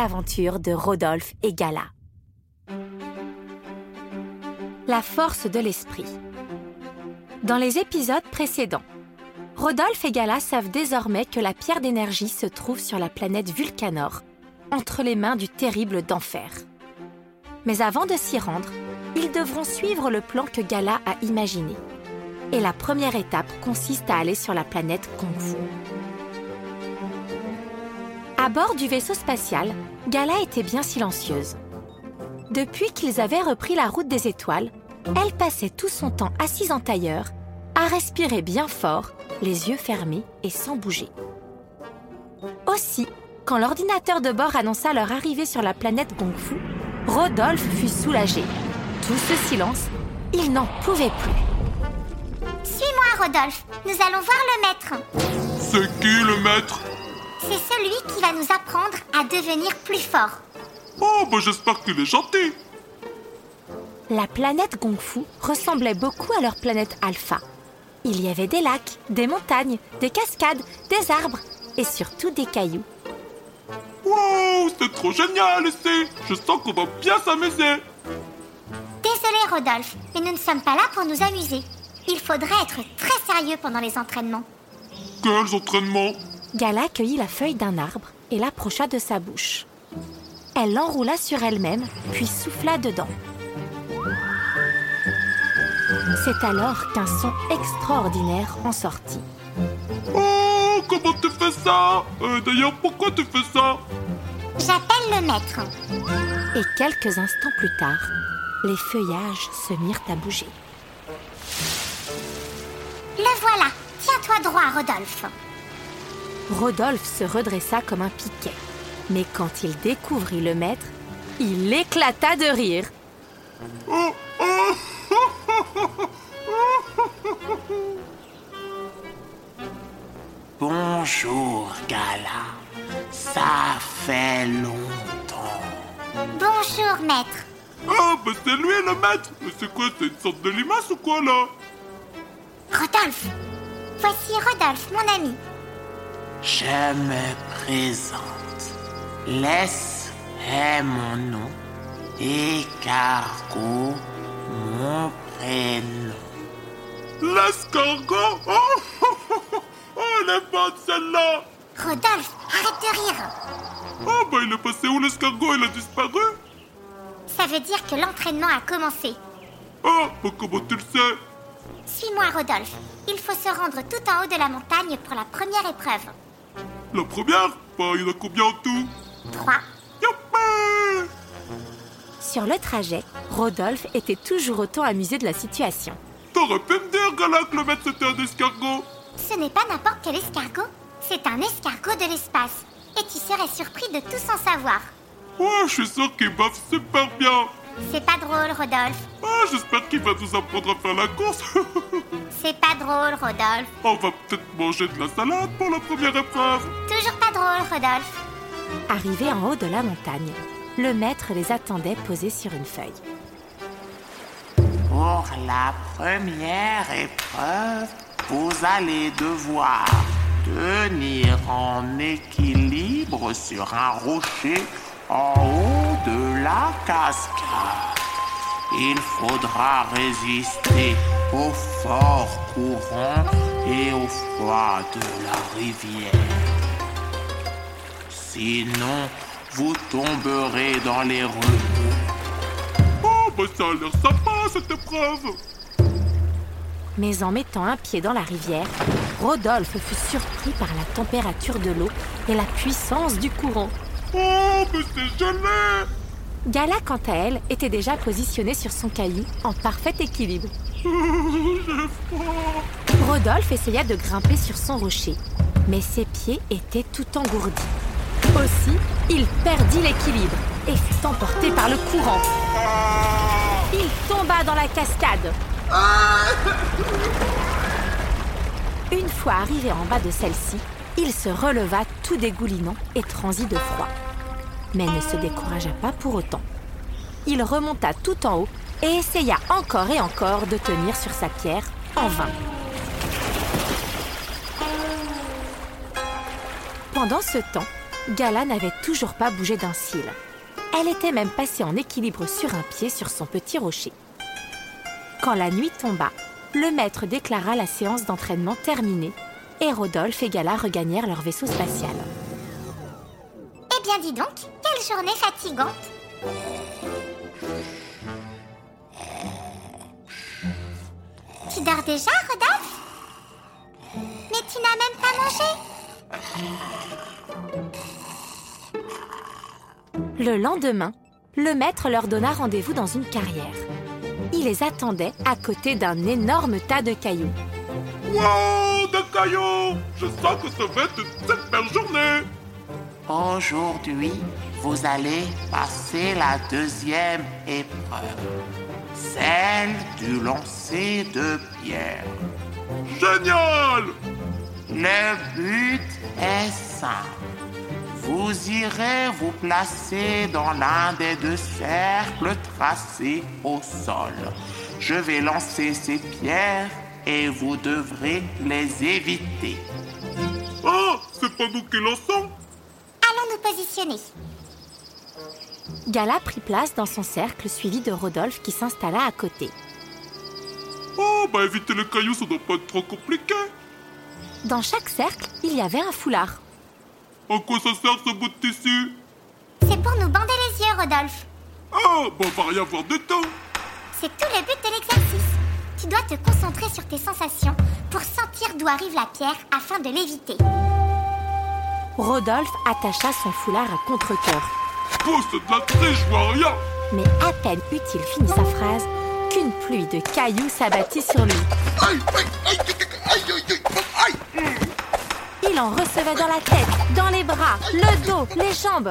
de Rodolphe et Gala. La force de l'esprit. Dans les épisodes précédents, Rodolphe et Gala savent désormais que la pierre d'énergie se trouve sur la planète Vulcanor, entre les mains du terrible d'enfer. Mais avant de s'y rendre, ils devront suivre le plan que Gala a imaginé. Et la première étape consiste à aller sur la planète Kung. À bord du vaisseau spatial, Gala était bien silencieuse. Depuis qu'ils avaient repris la route des étoiles, elle passait tout son temps assise en tailleur, à respirer bien fort, les yeux fermés et sans bouger. Aussi, quand l'ordinateur de bord annonça leur arrivée sur la planète Gong Fu, Rodolphe fut soulagé. Tout ce silence, il n'en pouvait plus. Suis-moi, Rodolphe. Nous allons voir le maître. C'est qui le maître? C'est celui qui va nous apprendre à devenir plus forts. Oh, bah j'espère qu'il est gentil. La planète Gong Fu ressemblait beaucoup à leur planète Alpha. Il y avait des lacs, des montagnes, des cascades, des arbres et surtout des cailloux. Wow, c'est trop génial ici. Je sens qu'on va bien s'amuser. Désolé, Rodolphe, mais nous ne sommes pas là pour nous amuser. Il faudrait être très sérieux pendant les entraînements. Quels entraînements? Gala cueillit la feuille d'un arbre et l'approcha de sa bouche. Elle l'enroula sur elle-même, puis souffla dedans. C'est alors qu'un son extraordinaire en sortit. Oh, comment tu fais ça? Euh, D'ailleurs, pourquoi tu fais ça? J'appelle le maître. Et quelques instants plus tard, les feuillages se mirent à bouger. Le voilà. Tiens-toi droit, Rodolphe. Rodolphe se redressa comme un piquet. Mais quand il découvrit le maître, il éclata de rire. Bonjour, Gala. Ça fait longtemps. Bonjour, maître. oh, bah c'est lui le maître. Mais c'est quoi, c'est une sorte de limace ou quoi là? Rodolphe. Voici Rodolphe, mon ami. Je me présente. Laisse est mon nom et Cargo mon prénom. L'escargot Oh, oh, oh, oh, oh, elle est bonne celle-là Rodolphe, arrête de rire. Oh, bah il est passé où l'escargot Il a disparu Ça veut dire que l'entraînement a commencé. Oh, bah comment tu le sais? Suis-moi, Rodolphe. Il faut se rendre tout en haut de la montagne pour la première épreuve. La première Bah, il y en a combien en tout 3. Youpi Sur le trajet, Rodolphe était toujours autant amusé de la situation. T'aurais pu me dire, Gala, que le maître c'était un escargot Ce n'est pas n'importe quel escargot. C'est un escargot de l'espace. Et tu serais surpris de tout son savoir. Ouais, je suis sûr qu'il baffe super bien C'est pas drôle, Rodolphe. Ah, j'espère qu'il va nous apprendre à faire la course C'est pas drôle, Rodolphe. On va peut-être manger de la salade pour la première épreuve Toujours pas drôle, Rodolphe. Arrivé en haut de la montagne, le maître les attendait posés sur une feuille. Pour la première épreuve, vous allez devoir tenir en équilibre sur un rocher en haut de la cascade. Il faudra résister au fort courant et au froid de la rivière. Sinon, vous tomberez dans les remous. Oh, bah ça a l'air sympa cette épreuve Mais en mettant un pied dans la rivière, Rodolphe fut surpris par la température de l'eau et la puissance du courant. Oh, mais c'est gelé Gala, quant à elle, était déjà positionnée sur son caillou en parfait équilibre. Rodolphe essaya de grimper sur son rocher, mais ses pieds étaient tout engourdis. Aussi, il perdit l'équilibre et fut emporté par le courant. Il tomba dans la cascade. Une fois arrivé en bas de celle-ci, il se releva tout dégoulinant et transit de froid. Mais ne se découragea pas pour autant. Il remonta tout en haut et essaya encore et encore de tenir sur sa pierre en vain. Pendant ce temps, Gala n'avait toujours pas bougé d'un cil. Elle était même passée en équilibre sur un pied sur son petit rocher. Quand la nuit tomba, le maître déclara la séance d'entraînement terminée et Rodolphe et Gala regagnèrent leur vaisseau spatial. Eh bien, dis donc, quelle journée fatigante. Tu dors déjà, Rodolphe? Mais tu n'as même pas mangé. Le lendemain, le maître leur donna rendez-vous dans une carrière. Il les attendait à côté d'un énorme tas de cailloux. Wow, de cailloux! Je sens que ça va être une cette belle journée Aujourd'hui, vous allez passer la deuxième épreuve, celle du lancer de pierre. Génial Le but est simple. Vous irez vous placer dans l'un des deux cercles tracés au sol. Je vais lancer ces pierres et vous devrez les éviter. Ah, c'est pas nous qui lançons Allons nous positionner. Gala prit place dans son cercle suivi de Rodolphe qui s'installa à côté. Oh, bah éviter les cailloux, ça doit pas être trop compliqué. Dans chaque cercle, il y avait un foulard. En quoi ça sert ce bout de tissu? C'est pour nous bander les yeux, Rodolphe. Ah, bah on va rien voir du tout. C'est tout le but de l'exercice. Tu dois te concentrer sur tes sensations pour sentir d'où arrive la pierre afin de l'éviter. Rodolphe attacha son foulard à contre-cœur. C'est de la triche, je vois rien. Mais à peine eut-il fini sa phrase qu'une pluie de cailloux s'abattit sur lui. Il en recevait dans la tête, dans les bras, le dos, les jambes.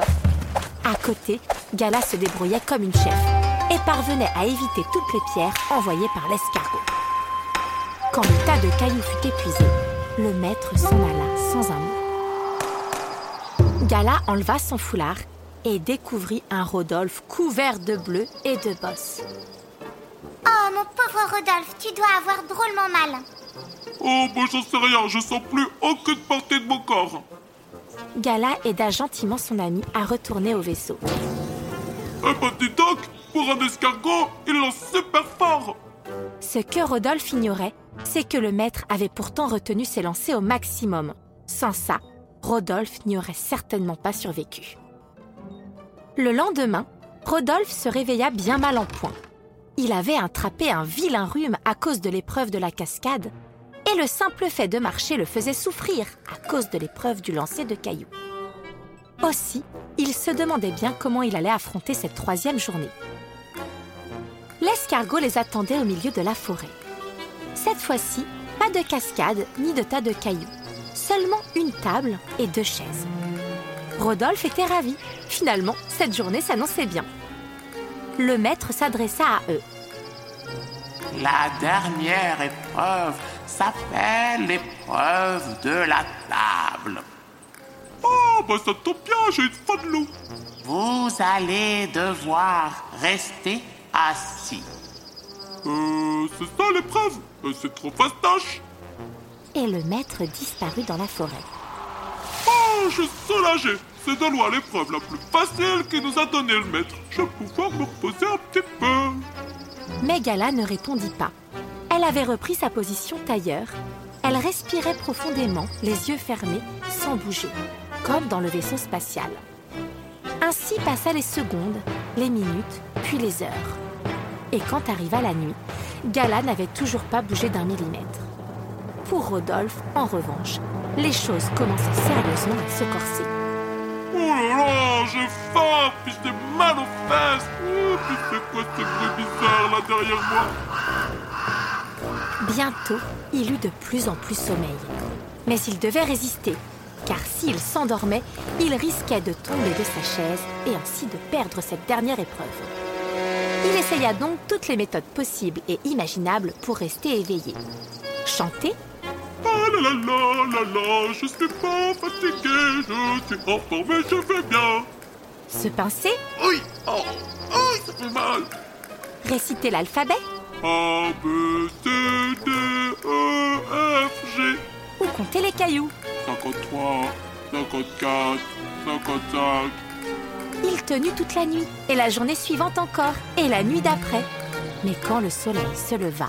À côté, Gala se débrouillait comme une chef et parvenait à éviter toutes les pierres envoyées par l'escargot. Quand le tas de cailloux fut épuisé, le maître s'en alla sans un mot. Gala enleva son foulard et découvrit un Rodolphe couvert de bleu et de bosses. Oh, mon pauvre Rodolphe, tu dois avoir drôlement mal. Oh, bah j'en sais rien, je sens plus aucune partie de mon corps. Gala aida gentiment son ami à retourner au vaisseau. Eh bah dis donc, pour un escargot, il lance super fort. Ce que Rodolphe ignorait, c'est que le maître avait pourtant retenu ses lancers au maximum. Sans ça, Rodolphe n'y aurait certainement pas survécu. Le lendemain, Rodolphe se réveilla bien mal en point. Il avait attrapé un vilain rhume à cause de l'épreuve de la cascade, et le simple fait de marcher le faisait souffrir à cause de l'épreuve du lancer de cailloux. Aussi, il se demandait bien comment il allait affronter cette troisième journée. L'escargot les attendait au milieu de la forêt. Cette fois-ci, pas de cascade ni de tas de cailloux, seulement une table et deux chaises. Rodolphe était ravi. Finalement, cette journée s'annonçait bien. Le maître s'adressa à eux. La dernière épreuve s'appelle l'épreuve de la table. Oh, bah ça tombe bien, j'ai une faim de loup. Vous allez devoir rester assis. Euh, c'est ça l'épreuve? Euh, C'est trop fastoche. Et le maître disparut dans la forêt. Oh, je suis soulagé. C'est de loin l'épreuve la plus facile qu'il nous a donné le maître. Je vais pouvoir me reposer un petit peu. Mais Gala ne répondit pas. Elle avait repris sa position tailleur. Elle respirait profondément, les yeux fermés, sans bouger, comme dans le vaisseau spatial. Ainsi passa les secondes, les minutes, puis les heures. Et quand arriva la nuit, Gala n'avait toujours pas bougé d'un millimètre. Pour Rodolphe, en revanche, les choses commençaient sérieusement à se corser. Oh là là, j'ai faim, puis j'ai mal aux fesses. Oh, puis c'est quoi ce bruit bizarre là derrière moi Bientôt, il eut de plus en plus sommeil. Mais il devait résister, car s'il s'endormait, il risquait de tomber de sa chaise et ainsi de perdre cette dernière épreuve. Il essaya donc toutes les méthodes possibles et imaginables pour rester éveillé. Chanter, Là là là là là, je suis pas fatigué, je suis en forme et je vais bien. se pincer, Oui, oh, oh, ça fait mal. réciter l'alphabet? A, B, C, D, E, F, G. ou compter les cailloux? 53, 54, 55. Il tenut toute la nuit, et la journée suivante encore, et la nuit d'après. Mais quand le soleil se leva,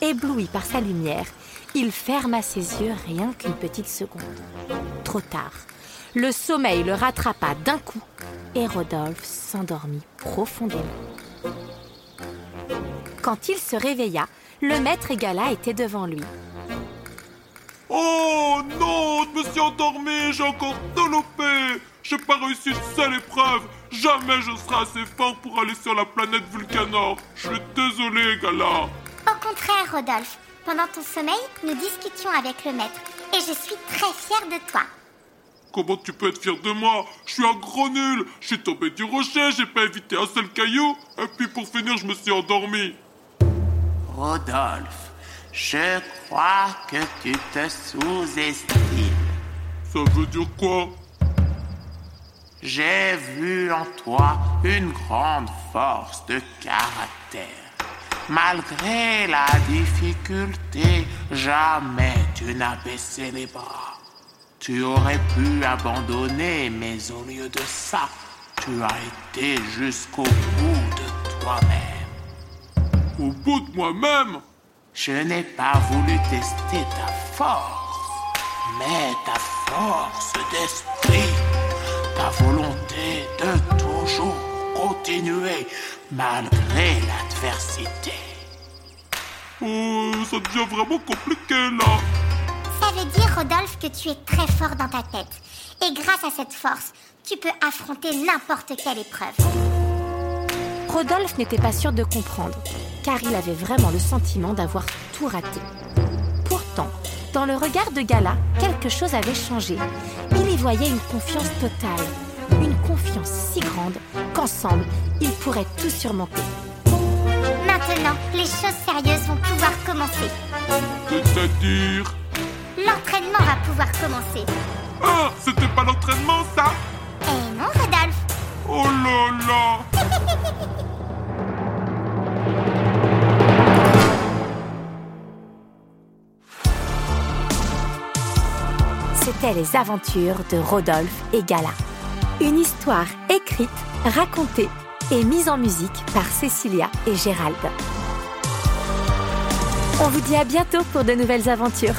ébloui par sa lumière, il ferma ses yeux rien qu'une petite seconde. Trop tard. Le sommeil le rattrapa d'un coup, et Rodolphe s'endormit profondément. Quand il se réveilla, le maître et Gala étaient devant lui. Oh non, je me suis endormi, j'ai encore développé. J'ai pas réussi une seule épreuve. Jamais je serai assez fort pour aller sur la planète Vulcanor. Je suis désolé, Gala. Au contraire, Rodolphe, pendant ton sommeil, nous discutions avec le maître. Et je suis très fière de toi. Comment tu peux être fier de moi? Je suis un gros nul. Je suis tombé du rocher, j'ai pas évité un seul caillou. Et puis pour finir, je me suis endormi. Rodolphe, je crois que tu te sous-estimes. Ça veut dire quoi? J'ai vu en toi une grande force de caractère. Malgré la difficulté, jamais tu n'as baissé les bras. Tu aurais pu abandonner, mais au lieu de ça, tu as été jusqu'au bout de toi-même. Au bout de moi-même? Je n'ai pas voulu tester ta force, mais ta force d'esprit, ta volonté de toujours continuer malgré l'adversité. Oh, ça devient vraiment compliqué là. Ça veut dire, Rodolphe, que tu es très fort dans ta tête. Et grâce à cette force, tu peux affronter n'importe quelle épreuve. Rodolphe n'était pas sûr de comprendre, car il avait vraiment le sentiment d'avoir tout raté. Pourtant, dans le regard de Gala, quelque chose avait changé. Il y voyait une confiance totale, une confiance si grande qu'ensemble, ils pourraient tout surmonter. Maintenant, les choses sérieuses vont pouvoir commencer. C'est-à-dire L'entraînement va pouvoir commencer. Ah, c'était pas l'entraînement ça Eh non, Rodolphe Oh là là C'était les aventures de Rodolphe et Gala. Une histoire écrite, racontée et mise en musique par Cécilia et Gérald. On vous dit à bientôt pour de nouvelles aventures.